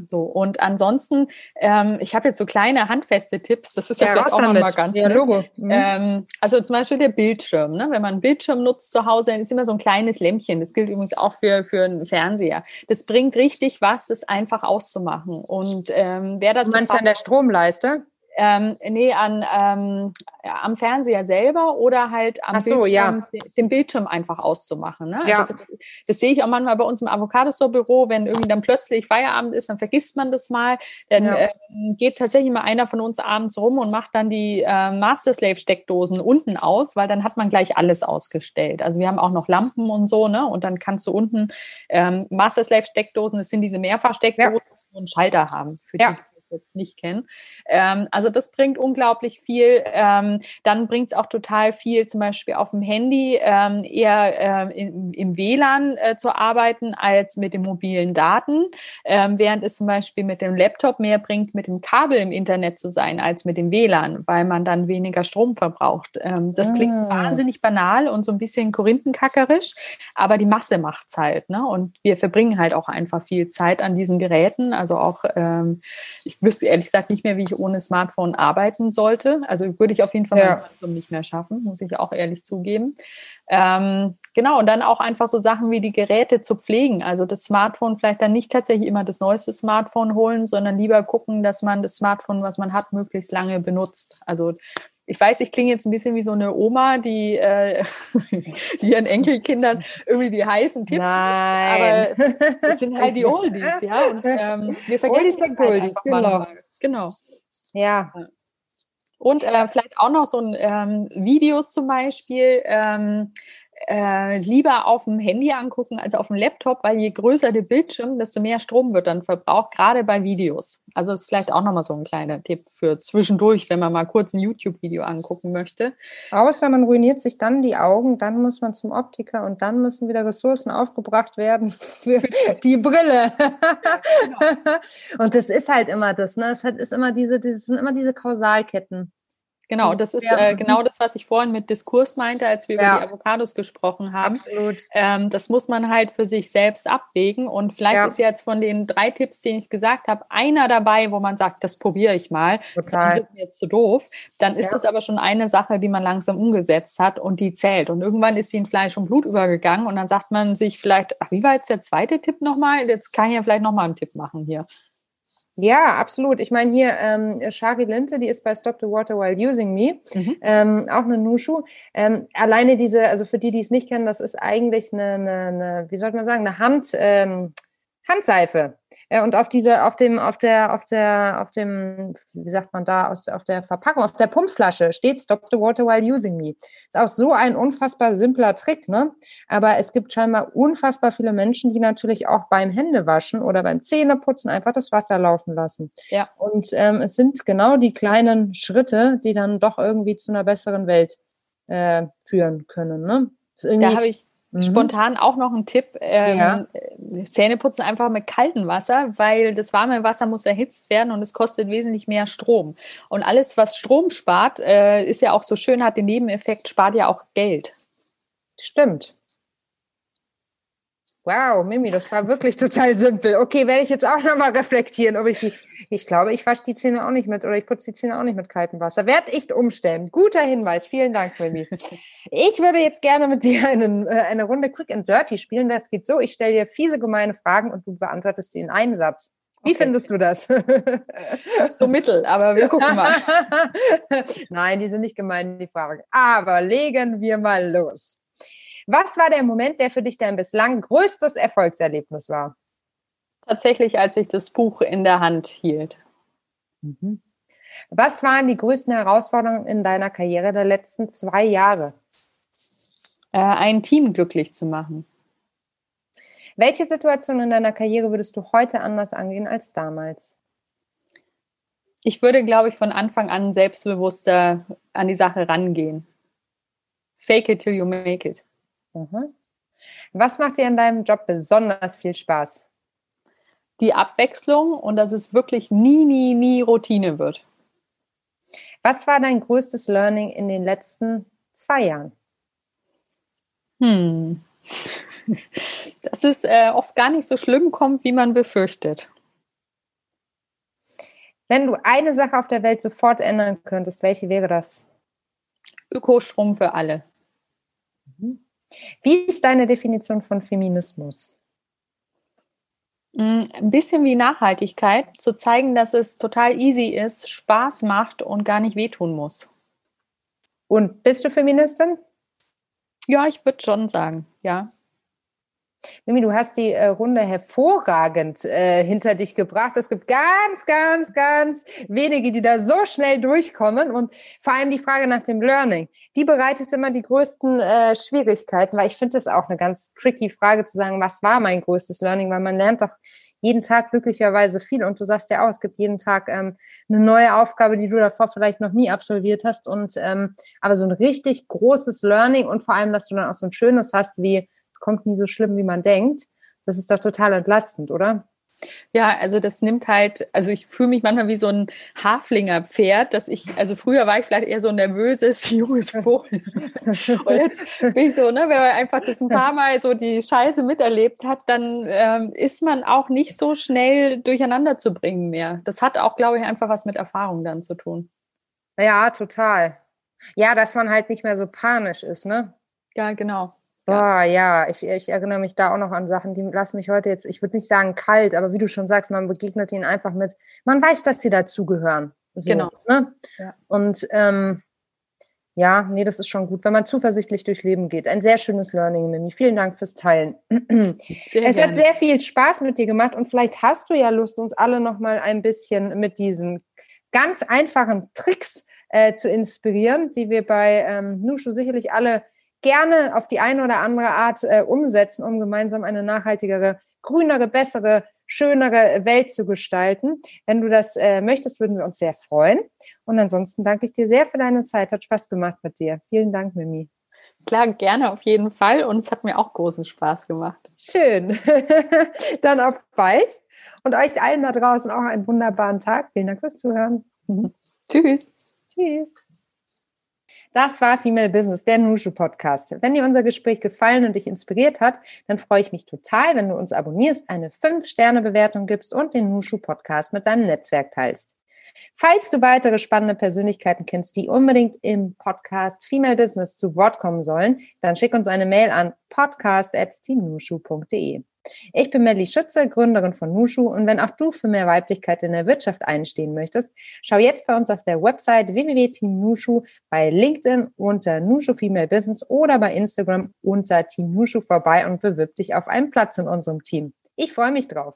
So, und ansonsten, ähm, ich habe jetzt so kleine handfeste Tipps, das ist ja, ja vielleicht auch nochmal ganz ja, Logo. Mhm. Ähm, also zum Beispiel der Bildschirm. Ne? Wenn man einen Bildschirm nutzt zu Hause, dann ist immer so ein kleines Lämpchen. Das gilt übrigens auch für, für einen Fernseher. Das bringt richtig was, das einfach auszumachen. Und ähm, wer dazu. Du meinst an der Stromleiste? Ähm, nee, an, ähm, am Fernseher selber oder halt am so, Bildschirm, ja. den Bildschirm einfach auszumachen. Ne? Also ja. das, das, sehe ich auch manchmal bei uns im Avocado-Store-Büro, wenn irgendwie dann plötzlich Feierabend ist, dann vergisst man das mal. Dann ja. ähm, geht tatsächlich mal einer von uns abends rum und macht dann die äh, Master-Slave-Steckdosen unten aus, weil dann hat man gleich alles ausgestellt. Also wir haben auch noch Lampen und so, ne? Und dann kannst du unten ähm, Master-Slave-Steckdosen, das sind diese Mehrfachsteckdosen, ja. einen Schalter haben für die jetzt nicht kennen. Ähm, also das bringt unglaublich viel. Ähm, dann bringt es auch total viel, zum Beispiel auf dem Handy ähm, eher äh, im, im, WLAN äh, zu arbeiten als mit den mobilen Daten, ähm, während es zum Beispiel mit dem Laptop mehr bringt, mit dem Kabel im Internet zu sein als mit dem WLAN, weil man dann weniger Strom verbraucht. Ähm, das klingt ah. wahnsinnig banal und so ein bisschen korinthenkackerisch, aber die Masse macht es halt. Ne? Und wir verbringen halt auch einfach viel Zeit an diesen Geräten. Also auch, ähm, ich wüsste ehrlich gesagt nicht mehr, wie ich ohne Smartphone arbeiten sollte. Also würde ich auf jeden Fall ja. mein Smartphone nicht mehr schaffen, muss ich auch ehrlich zugeben. Ähm, genau, und dann auch einfach so Sachen wie die Geräte zu pflegen. Also das Smartphone vielleicht dann nicht tatsächlich immer das neueste Smartphone holen, sondern lieber gucken, dass man das Smartphone, was man hat, möglichst lange benutzt. Also ich weiß, ich klinge jetzt ein bisschen wie so eine Oma, die, äh, (laughs) die ihren Enkelkindern irgendwie die heißen Tipps, Nein. aber (laughs) das sind halt die Oldies, ja. Und ähm, wir vergessen Oldies halt Oldies, genau. genau. Ja. Und äh, vielleicht auch noch so ein ähm, Videos zum Beispiel. Ähm, äh, lieber auf dem Handy angucken als auf dem Laptop, weil je größer der Bildschirm, desto mehr Strom wird dann verbraucht, gerade bei Videos. Also ist vielleicht auch nochmal so ein kleiner Tipp für zwischendurch, wenn man mal kurz ein YouTube-Video angucken möchte. Außer man ruiniert sich dann die Augen, dann muss man zum Optiker und dann müssen wieder Ressourcen aufgebracht werden (laughs) für die Brille. (laughs) Genau. und das ist halt immer das, ne? Es ist immer diese, das sind immer diese Kausalketten. Genau, das ist äh, genau das, was ich vorhin mit Diskurs meinte, als wir ja. über die Avocados gesprochen haben. Absolut. Ähm, das muss man halt für sich selbst abwägen. Und vielleicht ja. ist jetzt von den drei Tipps, die ich gesagt habe, einer dabei, wo man sagt, das probiere ich mal. Total. Das ist mir jetzt zu doof. Dann ist ja. das aber schon eine Sache, die man langsam umgesetzt hat und die zählt. Und irgendwann ist sie in Fleisch und Blut übergegangen und dann sagt man sich vielleicht, ach, wie war jetzt der zweite Tipp nochmal? Jetzt kann ich ja vielleicht nochmal einen Tipp machen hier. Ja, absolut. Ich meine hier ähm, Shari Linte, die ist bei Stop the Water While Using Me, mhm. ähm, auch eine Nushu. Ähm, alleine diese, also für die, die es nicht kennen, das ist eigentlich eine, eine, eine wie sollte man sagen, eine Hand, ähm, Handseife. Ja, und auf diese, auf dem, auf der, auf der, auf dem, wie sagt man da, aus, auf der Verpackung, auf der Pumpflasche steht Stop the water while using me. Ist auch so ein unfassbar simpler Trick, ne? Aber es gibt scheinbar unfassbar viele Menschen, die natürlich auch beim Händewaschen oder beim Zähneputzen einfach das Wasser laufen lassen. Ja. Und ähm, es sind genau die kleinen Schritte, die dann doch irgendwie zu einer besseren Welt äh, führen können, ne? Da habe ich. Spontan auch noch ein Tipp: ähm, ja. Zähne putzen einfach mit kaltem Wasser, weil das warme Wasser muss erhitzt werden und es kostet wesentlich mehr Strom. Und alles, was Strom spart, äh, ist ja auch so schön, hat den Nebeneffekt, spart ja auch Geld. Stimmt. Wow, Mimi, das war wirklich total simpel. Okay, werde ich jetzt auch nochmal reflektieren, ob ich die. Ich glaube, ich wasche die Zähne auch nicht mit oder ich putze die Zähne auch nicht mit kaltem Wasser. Werde ich umstellen. Guter Hinweis. Vielen Dank, Mimi. (laughs) Ich würde jetzt gerne mit dir einen, äh, eine Runde Quick and Dirty spielen. Das geht so: Ich stelle dir fiese, gemeine Fragen und du beantwortest sie in einem Satz. Wie okay. findest du das? (laughs) so mittel, aber wir gucken mal. (laughs) Nein, die sind nicht gemein, die Fragen. Aber legen wir mal los. Was war der Moment, der für dich dein bislang größtes Erfolgserlebnis war? Tatsächlich, als ich das Buch in der Hand hielt. Mhm. Was waren die größten Herausforderungen in deiner Karriere der letzten zwei Jahre? Äh, ein Team glücklich zu machen. Welche Situation in deiner Karriere würdest du heute anders angehen als damals? Ich würde, glaube ich, von Anfang an selbstbewusster an die Sache rangehen. Fake it till you make it. Mhm. Was macht dir in deinem Job besonders viel Spaß? Die Abwechslung und dass es wirklich nie, nie, nie Routine wird. Was war dein größtes Learning in den letzten zwei Jahren? Hm. (laughs) Dass es äh, oft gar nicht so schlimm kommt, wie man befürchtet. Wenn du eine Sache auf der Welt sofort ändern könntest, welche wäre das? Ökostrom für alle. Mhm. Wie ist deine Definition von Feminismus? Mm, ein bisschen wie Nachhaltigkeit, zu zeigen, dass es total easy ist, Spaß macht und gar nicht wehtun muss. Und bist du Feministin? Ja, ich würde schon sagen, ja. Mimi, du hast die äh, Runde hervorragend äh, hinter dich gebracht. Es gibt ganz, ganz, ganz wenige, die da so schnell durchkommen. Und vor allem die Frage nach dem Learning, die bereitet immer die größten äh, Schwierigkeiten, weil ich finde es auch eine ganz tricky Frage zu sagen, was war mein größtes Learning, weil man lernt doch jeden Tag glücklicherweise viel. Und du sagst ja auch, es gibt jeden Tag ähm, eine neue Aufgabe, die du davor vielleicht noch nie absolviert hast. Und ähm, aber so ein richtig großes Learning und vor allem, dass du dann auch so ein schönes hast wie kommt nie so schlimm, wie man denkt. Das ist doch total entlastend, oder? Ja, also das nimmt halt, also ich fühle mich manchmal wie so ein Haflinger-Pferd, dass ich, also früher war ich vielleicht eher so ein nervöses, (laughs) junges Vogel. (laughs) Und jetzt bin ich so, ne, wenn man einfach das ein paar Mal so die Scheiße miterlebt hat, dann ähm, ist man auch nicht so schnell durcheinander zu bringen mehr. Das hat auch, glaube ich, einfach was mit Erfahrung dann zu tun. Ja, total. Ja, dass man halt nicht mehr so panisch ist, ne? Ja, genau. Boah, ja, ich, ich erinnere mich da auch noch an Sachen, die lassen mich heute jetzt, ich würde nicht sagen kalt, aber wie du schon sagst, man begegnet ihnen einfach mit, man weiß, dass sie dazugehören. So, genau. Ne? Ja. Und ähm, ja, nee, das ist schon gut, wenn man zuversichtlich durchs Leben geht. Ein sehr schönes Learning, Mimi. Vielen Dank fürs Teilen. (clears throat) Sehr es gerne. hat sehr viel Spaß mit dir gemacht und vielleicht hast du ja Lust, uns alle noch mal ein bisschen mit diesen ganz einfachen Tricks äh, zu inspirieren, die wir bei ähm, Nushu sicherlich alle gerne auf die eine oder andere Art äh, umsetzen, um gemeinsam eine nachhaltigere, grünere, bessere, schönere Welt zu gestalten. Wenn du das äh, möchtest, würden wir uns sehr freuen. Und ansonsten danke ich dir sehr für deine Zeit. Hat Spaß gemacht mit dir. Vielen Dank, Mimi. Klar, gerne auf jeden Fall. Und es hat mir auch großen Spaß gemacht. Schön. (laughs) Dann auf bald. Und euch allen da draußen auch einen wunderbaren Tag. Vielen Dank fürs Zuhören. (laughs) Tschüss. Tschüss. Das war Female Business, der Nushu Podcast. Wenn dir unser Gespräch gefallen und dich inspiriert hat, dann freue ich mich total, wenn du uns abonnierst, eine 5-Sterne-Bewertung gibst und den Nushu Podcast mit deinem Netzwerk teilst. Falls du weitere spannende Persönlichkeiten kennst, die unbedingt im Podcast Female Business zu Wort kommen sollen, dann schick uns eine Mail an podcast.teamnushu.de. Ich bin Melly Schütze, Gründerin von Nushu und wenn auch du für mehr Weiblichkeit in der Wirtschaft einstehen möchtest, schau jetzt bei uns auf der Website www.teamnushu, bei LinkedIn unter Nushu Female Business oder bei Instagram unter Team Nushu vorbei und bewirb dich auf einen Platz in unserem Team. Ich freue mich drauf.